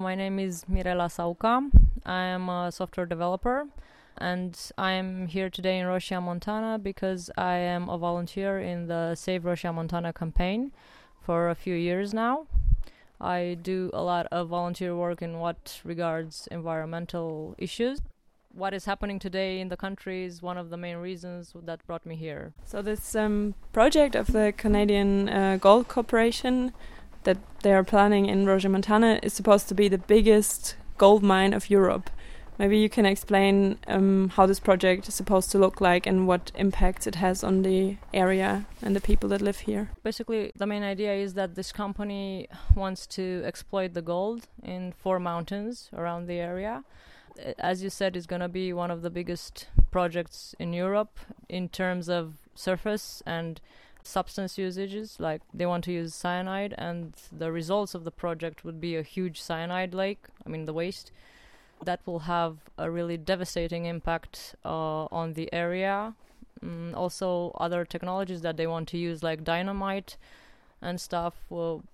My name is Mirela Sauca. I am a software developer and I'm here today in Roșia, Montana because I am a volunteer in the Save Roșia Montana campaign for a few years now. I do a lot of volunteer work in what regards environmental issues. What is happening today in the country is one of the main reasons that brought me here. So, this um, project of the Canadian uh, Gold Corporation that they are planning in Roșia Montana is supposed to be the biggest gold mine of Europe. Maybe you can explain um, how this project is supposed to look like and what impacts it has on the area and the people that live here. Basically, the main idea is that this company wants to exploit the gold in four mountains around the area. As you said, it's going to be one of the biggest projects in Europe in terms of surface and substance usages. Like they want to use cyanide, and the results of the project would be a huge cyanide lake. I mean, the waste that will have a really devastating impact uh, on the area. Mm, also, other technologies that they want to use, like dynamite and stuff, will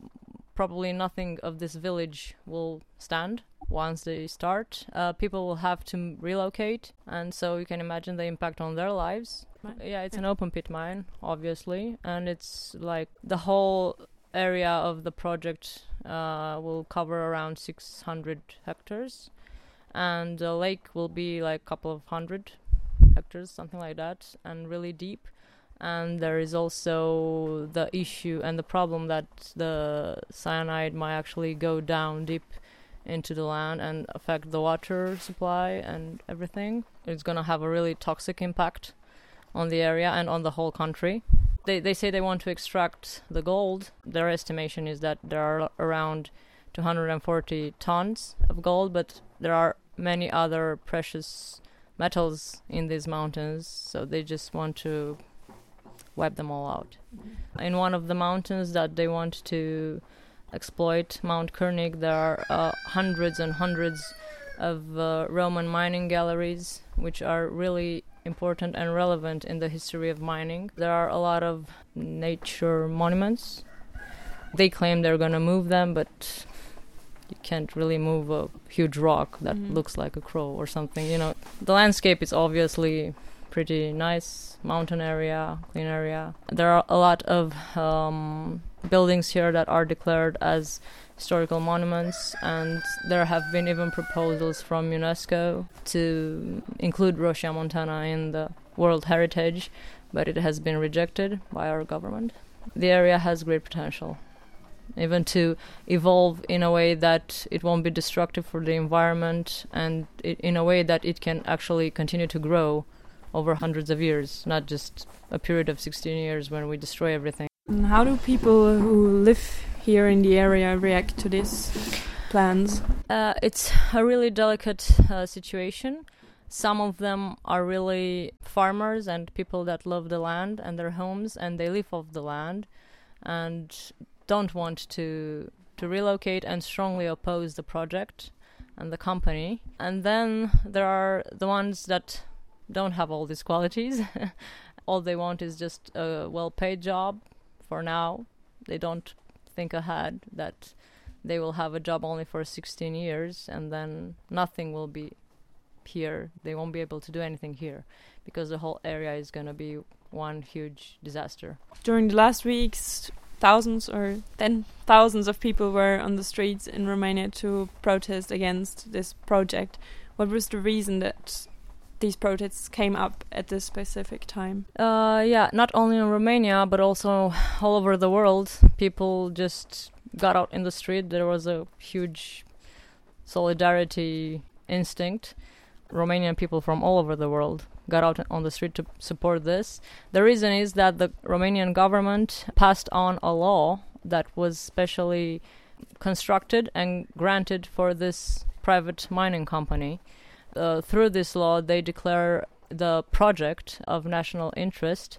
probably nothing of this village will stand once they start. Uh, people will have to relocate, and so you can imagine the impact on their lives. Yeah, it's an open pit mine, obviously, and it's like the whole area of the project uh, will cover around 600 hectares and the lake will be like a couple of hundred hectares, something like that, and really deep. And there is also the issue and the problem that the cyanide might actually go down deep into the land and affect the water supply and everything. It's going to have a really toxic impact on the area and on the whole country. They, they say they want to extract the gold. Their estimation is that there are around 240 tons of gold, but there are many other precious metals in these mountains, so they just want to wipe them all out. In one of the mountains that they want to exploit, Mount Cârnic, there are uh, hundreds and hundreds of uh, Roman mining galleries, which are really important and relevant in the history of mining. There are a lot of nature monuments. They claim they're going to move them, but you can't really move a huge rock that mm-hmm. looks like a crow or something. You know, the landscape is obviously pretty nice, mountain area, clean area. There are a lot of um, buildings here that are declared as historical monuments, and there have been even proposals from UNESCO to include Roșia Montana in the World Heritage, but it has been rejected by our government. The area has great potential even to evolve in a way that it won't be destructive for the environment and in a way that it can actually continue to grow over hundreds of years, not just a period of 16 years when we destroy everything. And how do people who live here in the area react to these plans? Uh, it's a really delicate uh, situation. Some of them are really farmers and people that love the land and their homes and they live off the land and don't want to to relocate and strongly oppose the project and the company. And then there are the ones that don't have all these qualities. all they want is just a well-paid job for now. They don't think ahead that they will have a job only for 16 years and then nothing will be here. They won't be able to do anything here because the whole area is going to be one huge disaster. During the last weeks, thousands or then thousands of people were on the streets in Romania to protest against this project. What was the reason that these protests came up at this specific time? Uh, yeah, not only in Romania but also all over the world. People just got out in the street. There was a huge solidarity instinct. Romanian people from all over the world got out on the street to support this. The reason is that the Romanian government passed on a law that was specially constructed and granted for this private mining company. Uh, through this law, they declare the project of national interest,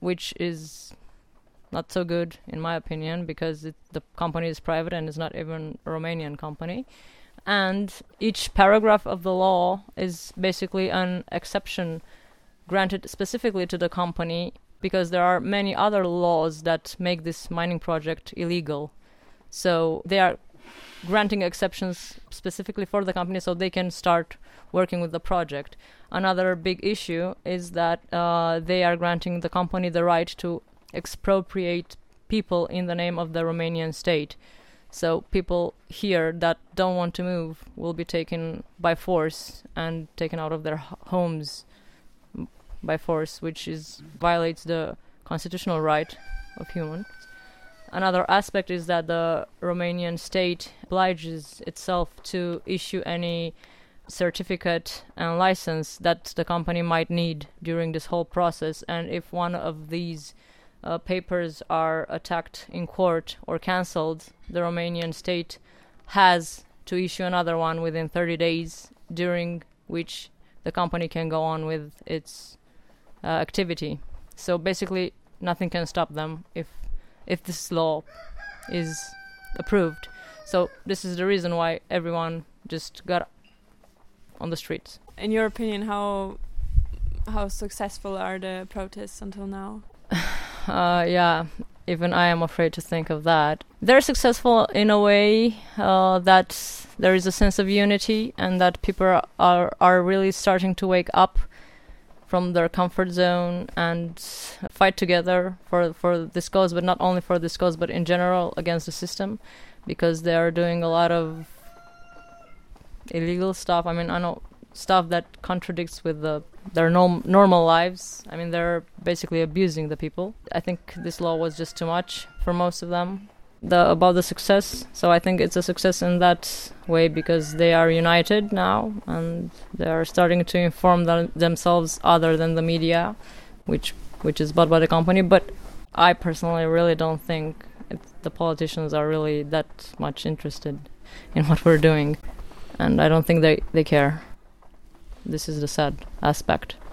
which is not so good in my opinion because it, the company is private and is not even a Romanian company and each paragraph of the law is basically an exception granted specifically to the company because there are many other laws that make this mining project illegal. So they are granting exceptions specifically for the company so they can start working with the project. Another big issue is that uh, they are granting the company the right to expropriate people in the name of the Romanian state. So people here that don't want to move will be taken by force and taken out of their homes by force, which is violates the constitutional right of humans. Another aspect is that the Romanian state obliges itself to issue any certificate and license that the company might need during this whole process. And if one of these uh, papers are attacked in court or cancelled, the Romanian state has to issue another one within 30 days, during which the company can go on with its uh, activity. So basically, nothing can stop them if if this law is approved. So this is the reason why everyone just got on the streets. In your opinion, how how successful are the protests until now? uh, yeah, even I am afraid to think of that. They're successful in a way uh, that there is a sense of unity and that people are are really starting to wake up from their comfort zone and fight together for for this cause, but not only for this cause, but in general against the system, because they are doing a lot of illegal stuff. I mean, I know stuff that contradicts with the their norm, normal lives. I mean, they're basically abusing the people. I think this law was just too much for most of them. The about the success, so I think it's a success in that way because they are united now and they are starting to inform them, themselves other than the media, which which is bought by the company. But I personally really don't think the politicians are really that much interested in what we're doing, and I don't think they they care. This is the sad aspect.